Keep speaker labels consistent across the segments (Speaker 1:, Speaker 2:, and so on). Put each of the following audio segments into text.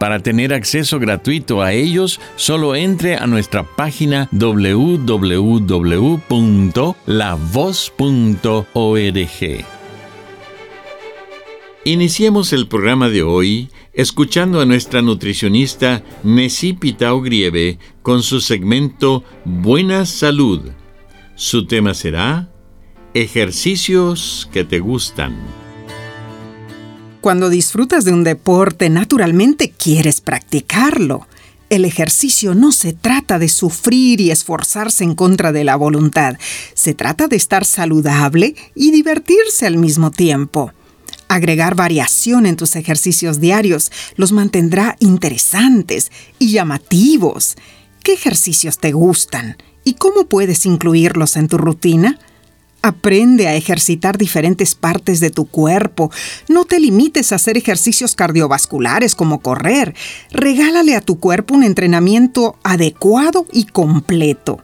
Speaker 1: Para tener acceso gratuito a ellos, solo entre a nuestra página www.lavoz.org. Iniciemos el programa de hoy escuchando a nuestra nutricionista Nessie Pitao Grieve con su segmento Buena Salud. Su tema será Ejercicios que te gustan.
Speaker 2: Cuando disfrutas de un deporte, naturalmente quieres practicarlo. El ejercicio no se trata de sufrir y esforzarse en contra de la voluntad, se trata de estar saludable y divertirse al mismo tiempo. Agregar variación en tus ejercicios diarios los mantendrá interesantes y llamativos. ¿Qué ejercicios te gustan? ¿Y cómo puedes incluirlos en tu rutina? Aprende a ejercitar diferentes partes de tu cuerpo. No te limites a hacer ejercicios cardiovasculares como correr. Regálale a tu cuerpo un entrenamiento adecuado y completo.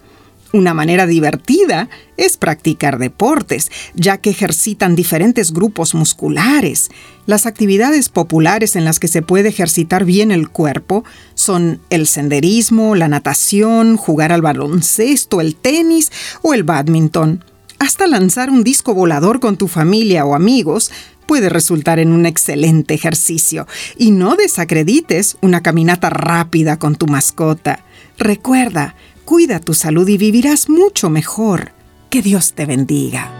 Speaker 2: Una manera divertida es practicar deportes, ya que ejercitan diferentes grupos musculares. Las actividades populares en las que se puede ejercitar bien el cuerpo son el senderismo, la natación, jugar al baloncesto, el tenis o el badminton. Hasta lanzar un disco volador con tu familia o amigos puede resultar en un excelente ejercicio. Y no desacredites una caminata rápida con tu mascota. Recuerda, cuida tu salud y vivirás mucho mejor. Que Dios te bendiga.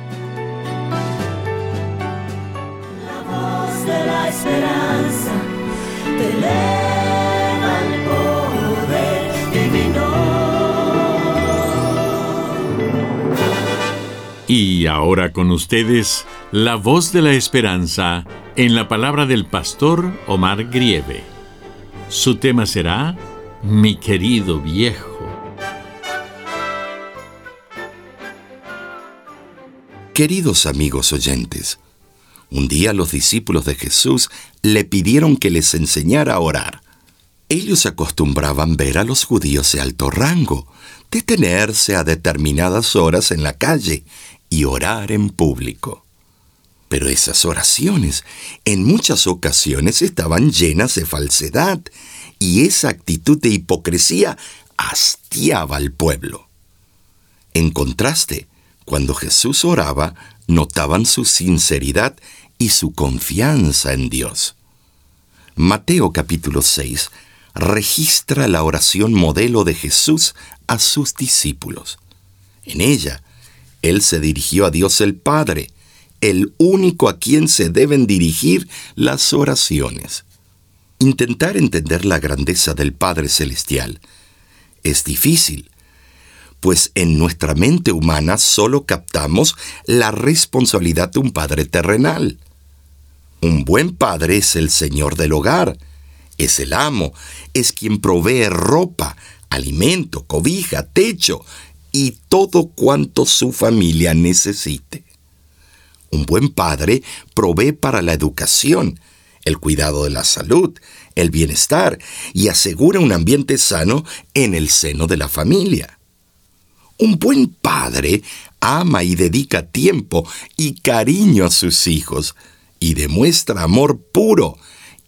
Speaker 1: Y ahora con ustedes, la voz de la esperanza en la palabra del pastor Omar Grieve. Su tema será Mi querido viejo.
Speaker 3: Queridos amigos oyentes, un día los discípulos de Jesús le pidieron que les enseñara a orar. Ellos acostumbraban ver a los judíos de alto rango, detenerse a determinadas horas en la calle y orar en público. Pero esas oraciones en muchas ocasiones estaban llenas de falsedad y esa actitud de hipocresía hastiaba al pueblo. En contraste, cuando Jesús oraba, notaban su sinceridad y su confianza en Dios. Mateo capítulo 6 registra la oración modelo de Jesús a sus discípulos. En ella, él se dirigió a Dios el Padre, el único a quien se deben dirigir las oraciones. Intentar entender la grandeza del Padre Celestial es difícil, pues en nuestra mente humana solo captamos la responsabilidad de un Padre terrenal. Un buen Padre es el Señor del hogar, es el amo, es quien provee ropa, alimento, cobija, techo, y todo cuanto su familia necesite. Un buen padre provee para la educación, el cuidado de la salud, el bienestar y asegura un ambiente sano en el seno de la familia. Un buen padre ama y dedica tiempo y cariño a sus hijos y demuestra amor puro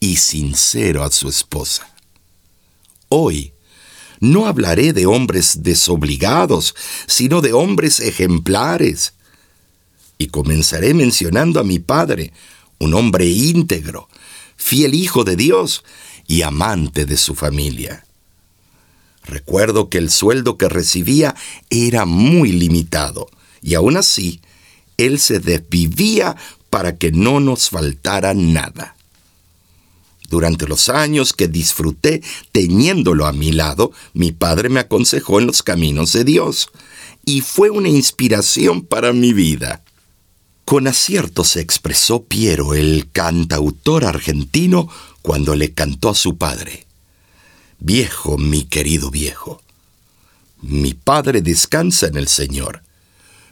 Speaker 3: y sincero a su esposa. Hoy, no hablaré de hombres desobligados, sino de hombres ejemplares. Y comenzaré mencionando a mi padre, un hombre íntegro, fiel hijo de Dios y amante de su familia. Recuerdo que el sueldo que recibía era muy limitado y aún así él se desvivía para que no nos faltara nada. Durante los años que disfruté teniéndolo a mi lado, mi padre me aconsejó en los caminos de Dios y fue una inspiración para mi vida. Con acierto se expresó Piero, el cantautor argentino, cuando le cantó a su padre. Viejo, mi querido viejo, mi padre descansa en el Señor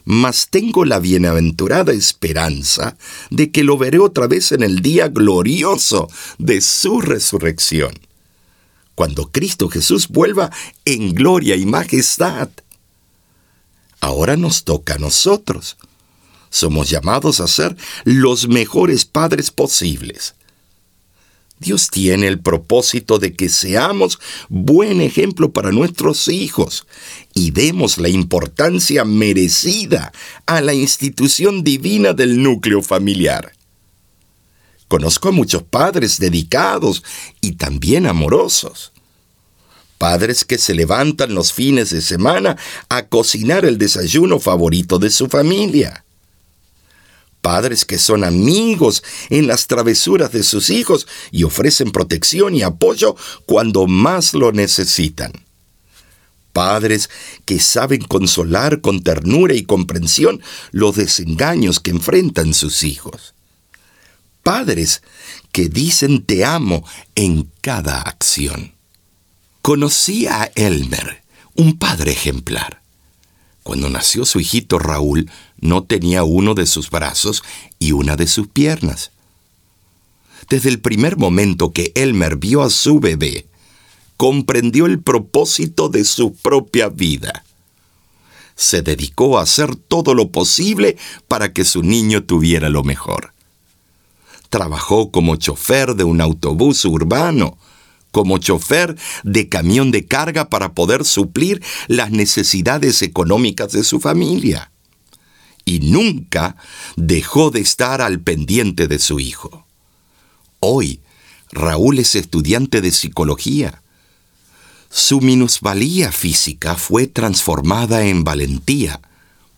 Speaker 3: mas tengo la bienaventurada esperanza de que lo veré otra vez en el día glorioso de su resurrección, cuando Cristo Jesús vuelva en gloria y majestad. Ahora nos toca a nosotros. Somos llamados a ser los mejores padres posibles. Dios tiene el propósito de que seamos buen ejemplo para nuestros hijos y demos la importancia merecida a la institución divina del núcleo familiar. Conozco a muchos padres dedicados y también amorosos. Padres que se levantan los fines de semana a cocinar el desayuno favorito de su familia padres que son amigos en las travesuras de sus hijos y ofrecen protección y apoyo cuando más lo necesitan. Padres que saben consolar con ternura y comprensión los desengaños que enfrentan sus hijos. Padres que dicen te amo en cada acción. Conocí a Elmer, un padre ejemplar. Cuando nació su hijito Raúl, no tenía uno de sus brazos y una de sus piernas. Desde el primer momento que Elmer vio a su bebé, comprendió el propósito de su propia vida. Se dedicó a hacer todo lo posible para que su niño tuviera lo mejor. Trabajó como chofer de un autobús urbano, como chofer de camión de carga para poder suplir las necesidades económicas de su familia. Y nunca dejó de estar al pendiente de su hijo. Hoy, Raúl es estudiante de psicología. Su minusvalía física fue transformada en valentía,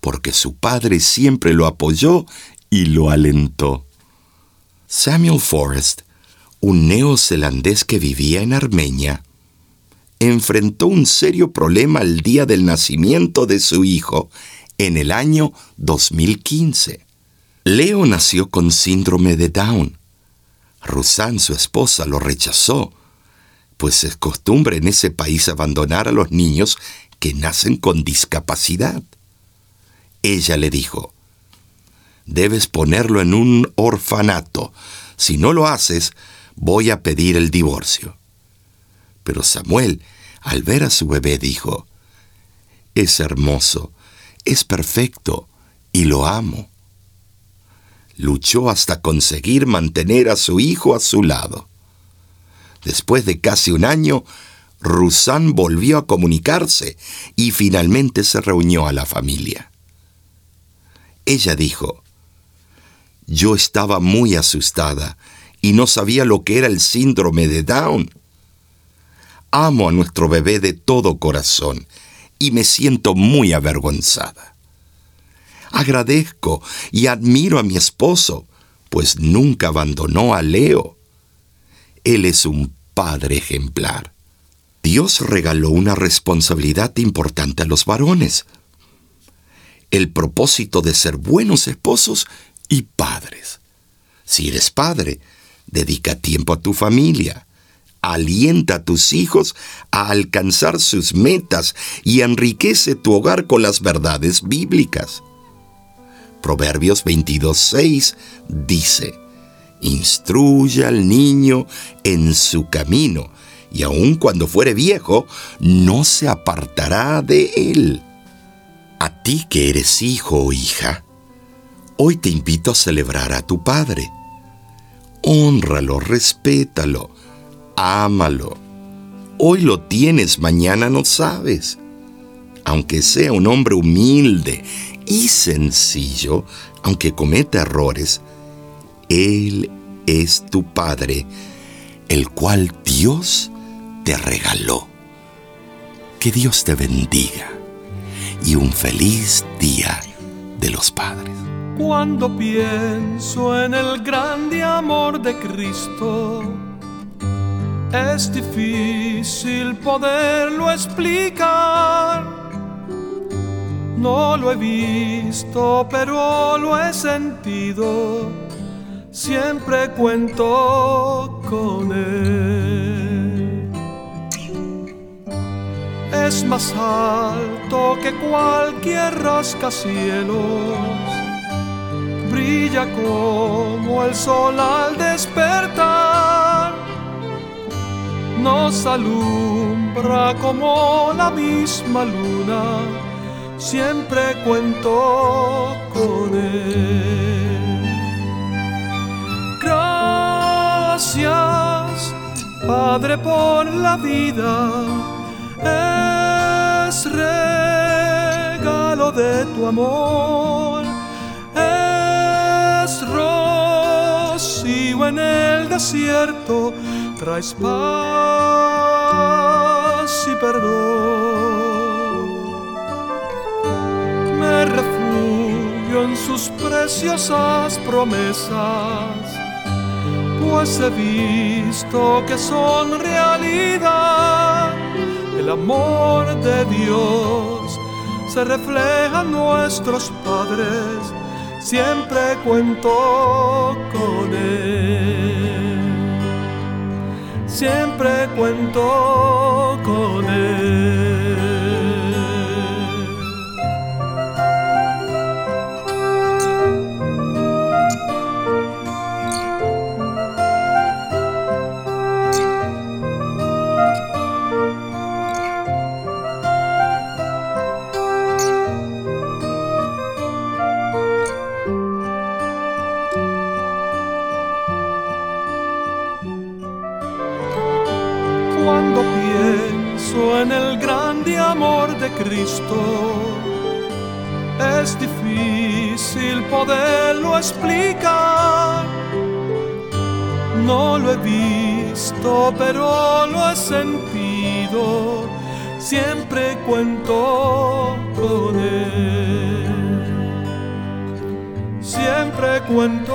Speaker 3: porque su padre siempre lo apoyó y lo alentó. Samuel Forrest un neozelandés que vivía en Armenia, enfrentó un serio problema el día del nacimiento de su hijo en el año 2015. Leo nació con síndrome de Down. Rusan, su esposa, lo rechazó, pues es costumbre en ese país abandonar a los niños que nacen con discapacidad. Ella le dijo, debes ponerlo en un orfanato. Si no lo haces, voy a pedir el divorcio. Pero Samuel, al ver a su bebé, dijo, es hermoso, es perfecto y lo amo. Luchó hasta conseguir mantener a su hijo a su lado. Después de casi un año, Rusán volvió a comunicarse y finalmente se reunió a la familia. Ella dijo, yo estaba muy asustada y no sabía lo que era el síndrome de Down. Amo a nuestro bebé de todo corazón y me siento muy avergonzada. Agradezco y admiro a mi esposo, pues nunca abandonó a Leo. Él es un padre ejemplar. Dios regaló una responsabilidad importante a los varones. El propósito de ser buenos esposos y padres. Si eres padre, Dedica tiempo a tu familia. Alienta a tus hijos a alcanzar sus metas y enriquece tu hogar con las verdades bíblicas. Proverbios 22.6 dice, Instruye al niño en su camino, y aun cuando fuere viejo, no se apartará de él. A ti que eres hijo o hija, hoy te invito a celebrar a tu Padre Honralo, respétalo, ámalo. Hoy lo tienes, mañana no sabes. Aunque sea un hombre humilde y sencillo, aunque cometa errores, Él es tu Padre, el cual Dios te regaló. Que Dios te bendiga y un feliz día de los padres.
Speaker 4: Cuando pienso en el grande amor de Cristo, es difícil poderlo explicar. No lo he visto, pero lo he sentido. Siempre cuento con él. Es más alto que cualquier rascacielos brilla como el sol al despertar, nos alumbra como la misma luna, siempre cuento con él. Gracias, Padre, por la vida, es regalo de tu amor. Rocío en el desierto, traes paz y perdón. Me refugio en sus preciosas promesas, pues he visto que son realidad. El amor de Dios se refleja en nuestros padres siempre cuento con él. Siempre cuento con él. Cristo. Es difícil poderlo explicar. No lo he visto, pero lo he sentido. Siempre cuento con él. Siempre cuento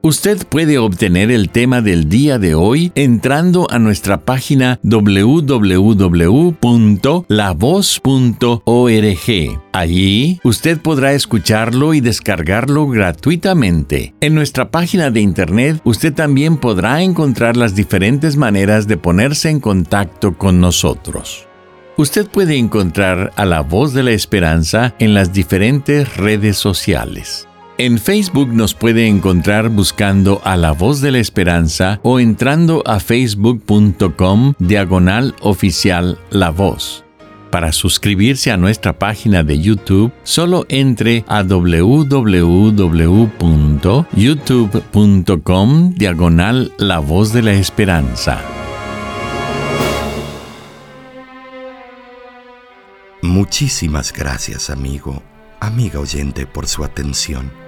Speaker 1: Usted puede obtener el tema del día de hoy entrando a nuestra página www.lavoz.org. Allí usted podrá escucharlo y descargarlo gratuitamente. En nuestra página de internet usted también podrá encontrar las diferentes maneras de ponerse en contacto con nosotros. Usted puede encontrar a la voz de la esperanza en las diferentes redes sociales. En Facebook nos puede encontrar buscando a la voz de la esperanza o entrando a facebook.com diagonal oficial la voz. Para suscribirse a nuestra página de YouTube, solo entre a www.youtube.com diagonal la voz de la esperanza.
Speaker 3: Muchísimas gracias amigo, amiga oyente por su atención.